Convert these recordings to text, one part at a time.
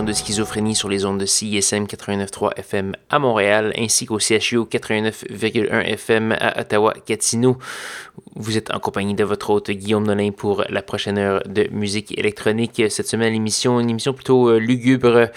De schizophrénie sur les ondes de CISM 89.3 FM à Montréal ainsi qu'au CHU 89.1 FM à Ottawa-Gatineau. Vous êtes en compagnie de votre hôte Guillaume Nolin pour la prochaine heure de musique électronique. Cette semaine, l'émission, une émission plutôt euh, lugubre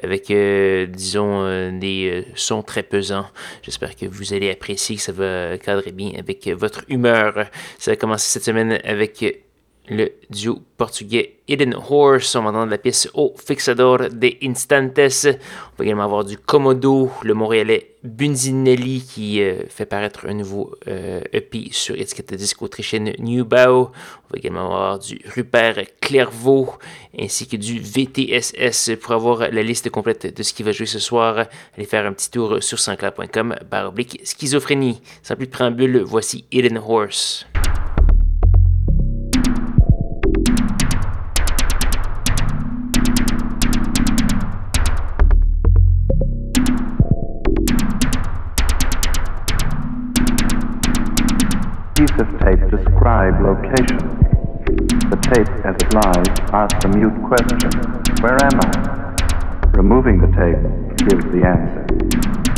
avec, euh, disons, euh, des sons très pesants. J'espère que vous allez apprécier, que ça va cadrer bien avec votre humeur. Ça va commencer cette semaine avec le duo portugais Hidden Horse. On va entendre la pièce O Fixador de Instantes. On va également avoir du Komodo, le Montréalais Bunzinelli qui euh, fait paraître un nouveau EP euh, e sur étiquette de disque autrichienne New Bow. On va également avoir du Rupert Clairvaux ainsi que du VTSS. Pour avoir la liste complète de ce qui va jouer ce soir, allez faire un petit tour sur sansclair.com oblique schizophrénie. Sans plus de préambule, voici Hidden Horse. Piece of tape describe location. The tape, as it lies, asks a mute question. Where am I? Removing the tape gives the answer.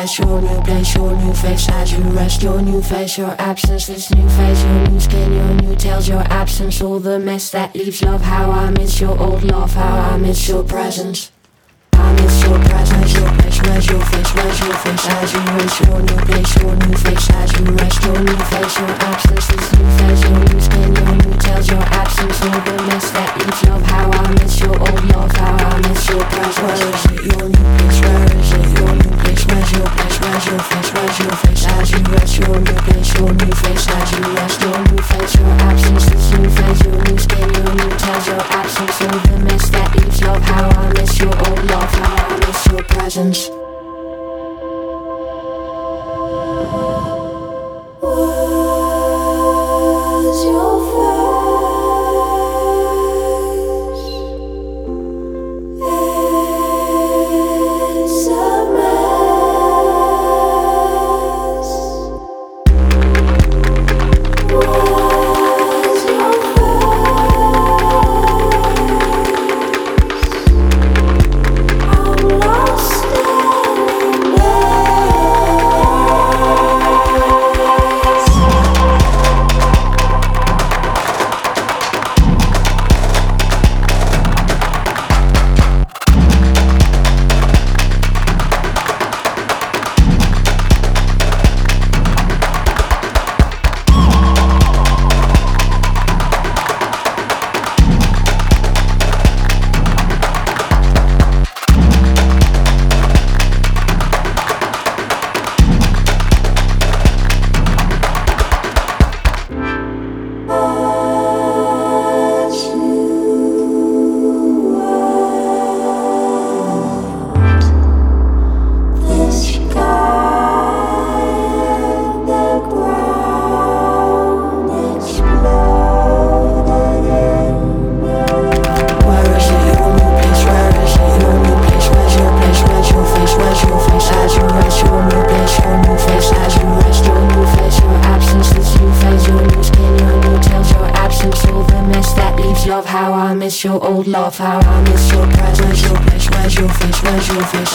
Rest your new place, your new face As you rest your new face, your absence This new phase, your new skin, your new tails Your absence, all the mess that leaves love How I miss your old love, how I miss your presence I miss your presence, your place, where's your face, where's your face As you rest your new place, your new face As you rest your new face, your absence This new phase, your new skin, your new tails Your absence, all Change.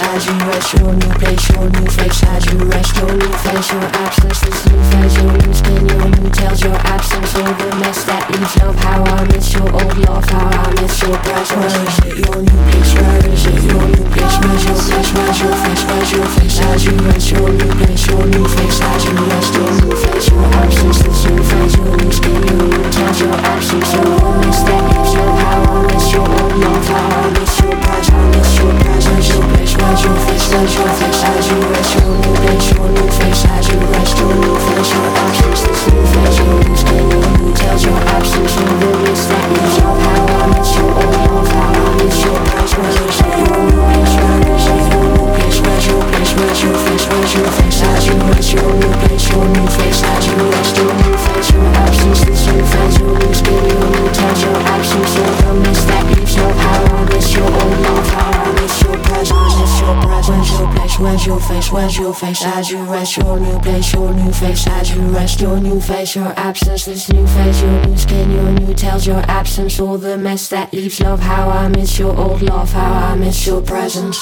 Face? As you rest your new place, your new face. As you rest your new face, your absence. This new phase, your new skin, your new tails, your absence. All the mess that leaves love, how I miss your old love, how I miss your presence. Where is it? Your new place. Where is it? Your new place. Where's your place? Where's your face? Where's your face? As you rest your new place, your new face. As you rest your new face, your absence. This new phase, your new skin, your new tails, your absence. All the mess that leaves love, how I miss your old love, how I miss your presence. I miss your presence. Your place as you. face, as your face, as you rest your new face, your new face, as you rest your new face, your absence, this new face, your new skin, your new tails, your absence, your release, that is your power, it's your old health, I miss your past, my your new picture, your Where's your face? Where's your face? As you rest your new place, your new face. As you rest your new face, your absence. This new face? Where's your face? As you rest your new place, your new face. As you rest your new face, your absence. This new phase, your new skin, your new tails, your absence. All the mess that leaves love, how I miss your old love, how I miss your presence.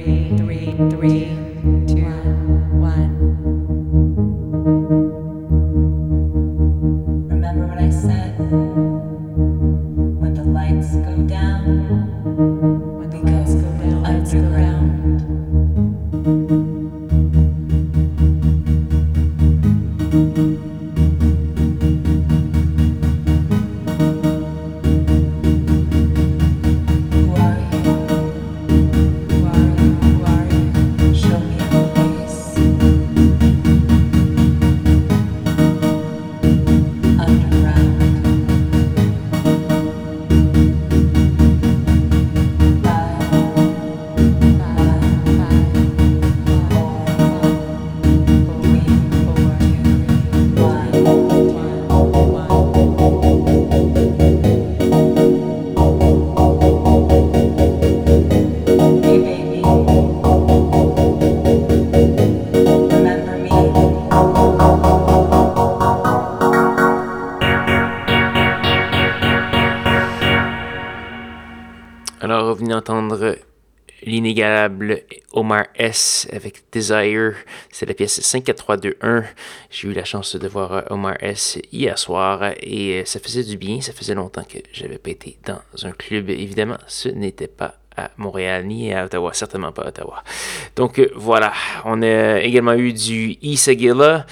three, three, three. Omar S avec Desire. C'est la pièce 5-4-3-2-1. J'ai eu la chance de voir Omar S hier soir et euh, ça faisait du bien. Ça faisait longtemps que j'avais pas été dans un club. Évidemment, ce n'était pas Montréal ni à Ottawa, certainement pas à Ottawa. Donc euh, voilà, on a également eu du Isagila,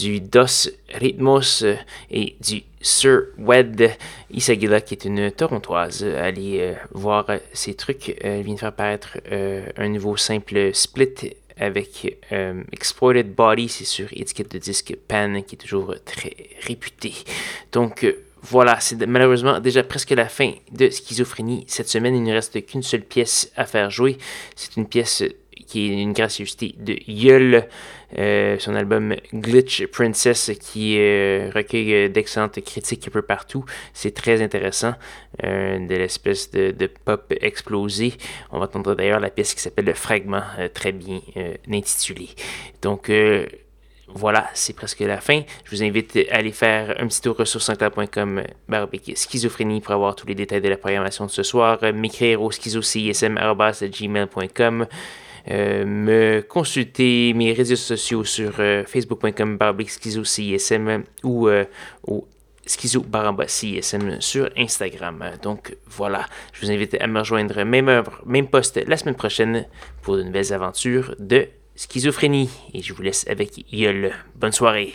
du Dos Ritmos et du Sir Wed Isagila, qui est une Torontoise. Allez euh, voir ses trucs. Elle vient de faire paraître euh, un nouveau simple split avec euh, Exploited Body, c'est sur étiquette de disque Pan, qui est toujours très réputé. Donc voilà, c'est malheureusement déjà presque la fin de Schizophrénie. Cette semaine, il ne reste qu'une seule pièce à faire jouer. C'est une pièce qui est une gracieuseté de Yul, euh, son album Glitch Princess qui euh, recueille d'excellentes critiques un peu partout. C'est très intéressant, euh, de l'espèce de, pop explosé. On va entendre d'ailleurs la pièce qui s'appelle Le Fragment, très bien intitulée. Donc, voilà, c'est presque la fin. Je vous invite à aller faire un petit tour sur sancla.com schizophrénie pour avoir tous les détails de la programmation de ce soir. M'écrire au schizocism.gmail.com euh, me consulter mes réseaux sociaux sur euh, facebook.com schizocism ou euh, au schizo CSM sur Instagram. Donc voilà, je vous invite à me rejoindre même heure, même poste la semaine prochaine pour de nouvelles aventures de schizophrénie. Et je vous laisse avec Yol. Bonne soirée.